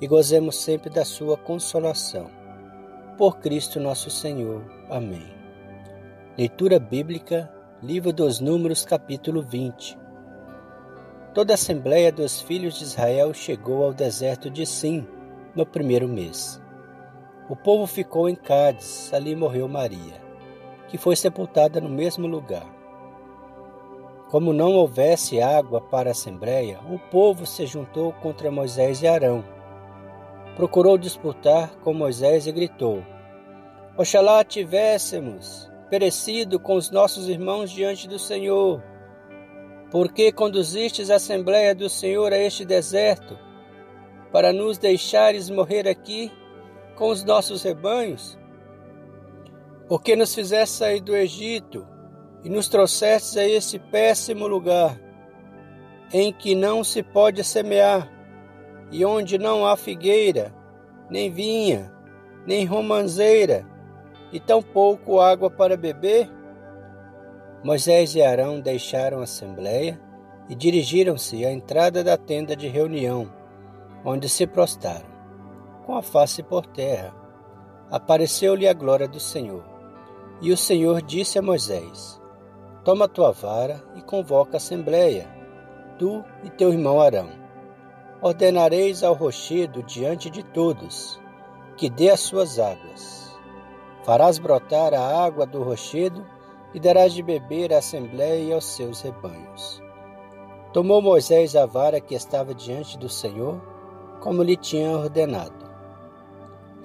e gozemos sempre da sua consolação. Por Cristo nosso Senhor. Amém. Leitura bíblica, Livro dos Números, capítulo 20. Toda a assembleia dos filhos de Israel chegou ao deserto de Sim no primeiro mês. O povo ficou em Cádiz, ali morreu Maria, que foi sepultada no mesmo lugar. Como não houvesse água para a assembleia, o povo se juntou contra Moisés e Arão procurou disputar com Moisés e gritou: Oxalá tivéssemos perecido com os nossos irmãos diante do Senhor. Por que conduzistes a Assembleia do Senhor a este deserto, para nos deixares morrer aqui com os nossos rebanhos? Por que nos fizeste sair do Egito e nos trouxestes a esse péssimo lugar, em que não se pode semear, e onde não há figueira, nem vinha, nem romanceira, e tampouco água para beber? Moisés e Arão deixaram a assembleia e dirigiram-se à entrada da tenda de reunião, onde se prostaram, com a face por terra. Apareceu-lhe a glória do Senhor. E o Senhor disse a Moisés: Toma tua vara e convoca a assembleia, tu e teu irmão Arão ordenareis ao rochedo diante de todos, que dê as suas águas. Farás brotar a água do rochedo e darás de beber à assembléia e aos seus rebanhos. Tomou Moisés a vara que estava diante do Senhor, como lhe tinha ordenado.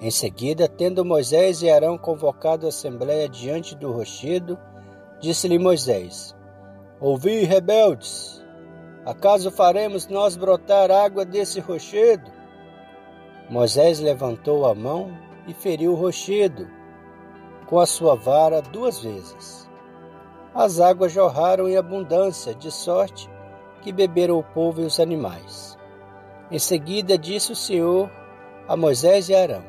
Em seguida, tendo Moisés e Arão convocado a assembléia diante do rochedo, disse-lhe Moisés: Ouvi, rebeldes, Acaso faremos nós brotar água desse rochedo? Moisés levantou a mão e feriu o rochedo com a sua vara duas vezes. As águas jorraram em abundância, de sorte que beberam o povo e os animais. Em seguida disse o Senhor a Moisés e Arão: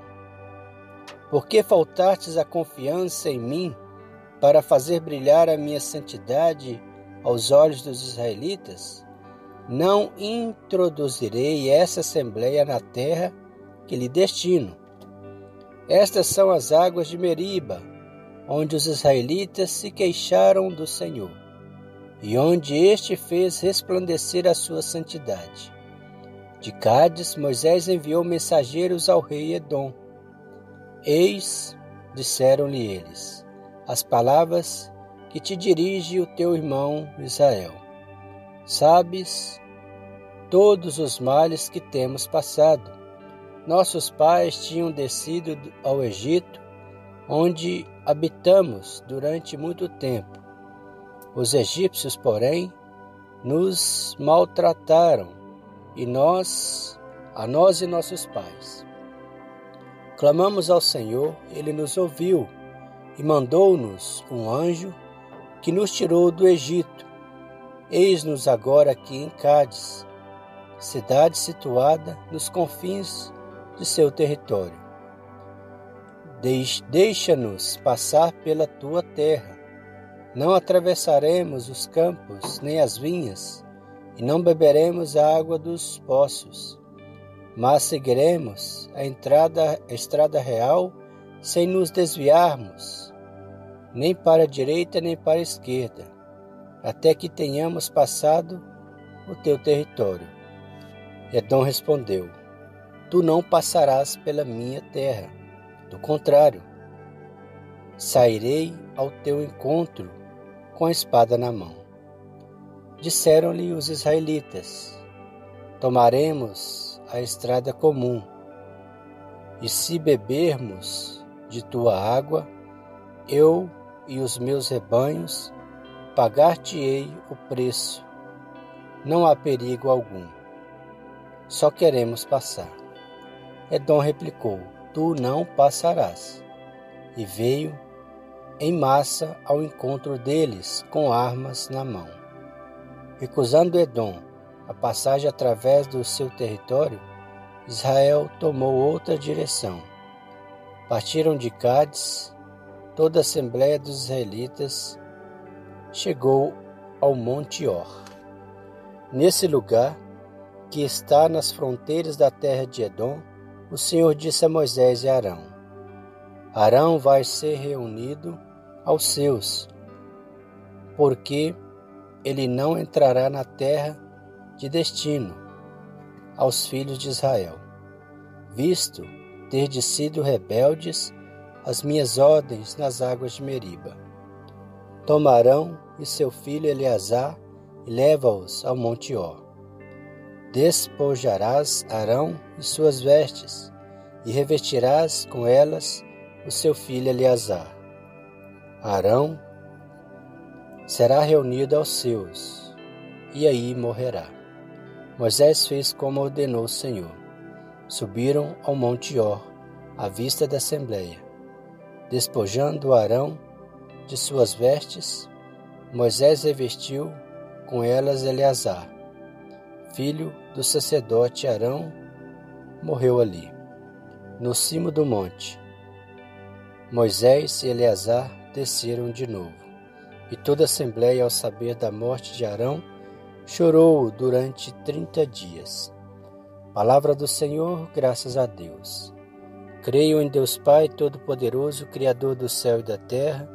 Por que faltastes a confiança em mim para fazer brilhar a minha santidade aos olhos dos israelitas? Não introduzirei essa assembleia na terra que lhe destino. Estas são as águas de Meriba, onde os israelitas se queixaram do Senhor, e onde este fez resplandecer a sua santidade. De Cádiz, Moisés enviou mensageiros ao rei Edom. Eis, disseram-lhe eles, as palavras que te dirige o teu irmão Israel. Sabes todos os males que temos passado. Nossos pais tinham descido ao Egito, onde habitamos durante muito tempo. Os egípcios, porém, nos maltrataram e nós, a nós e nossos pais. Clamamos ao Senhor, ele nos ouviu e mandou-nos um anjo que nos tirou do Egito Eis-nos agora aqui em Cádiz, cidade situada nos confins de seu território. Deixa-nos passar pela tua terra. Não atravessaremos os campos nem as vinhas, e não beberemos a água dos poços, mas seguiremos a entrada, a estrada real sem nos desviarmos, nem para a direita nem para a esquerda até que tenhamos passado o teu território. Edom respondeu: Tu não passarás pela minha terra. Do contrário, sairei ao teu encontro com a espada na mão. Disseram-lhe os israelitas: Tomaremos a estrada comum, e se bebermos de tua água, eu e os meus rebanhos pagar-te-ei o preço. Não há perigo algum. Só queremos passar. Edom replicou: Tu não passarás. E veio em massa ao encontro deles com armas na mão. Recusando Edom a passagem através do seu território, Israel tomou outra direção. Partiram de Cádiz, toda a assembleia dos israelitas chegou ao Monte Or. Nesse lugar, que está nas fronteiras da terra de Edom, o Senhor disse a Moisés e Arão: Arão vai ser reunido aos seus, porque ele não entrará na terra de destino aos filhos de Israel, visto ter sido rebeldes as minhas ordens nas águas de Meriba. Tomarão e seu filho Eleazar e leva-os ao Monte Ó. Despojarás Arão e suas vestes, e revestirás com elas o seu filho Eleazar. Arão será reunido aos seus, e aí morrerá. Moisés fez como ordenou o Senhor. Subiram ao Monte Or, à vista da assembleia. Despojando Arão de suas vestes, Moisés revestiu com elas Eleazar, filho do sacerdote Arão, morreu ali, no cimo do monte. Moisés e Eleazar desceram de novo, e toda a assembleia, ao saber da morte de Arão, chorou durante trinta dias. Palavra do Senhor, graças a Deus. Creio em Deus Pai Todo-Poderoso, Criador do céu e da terra,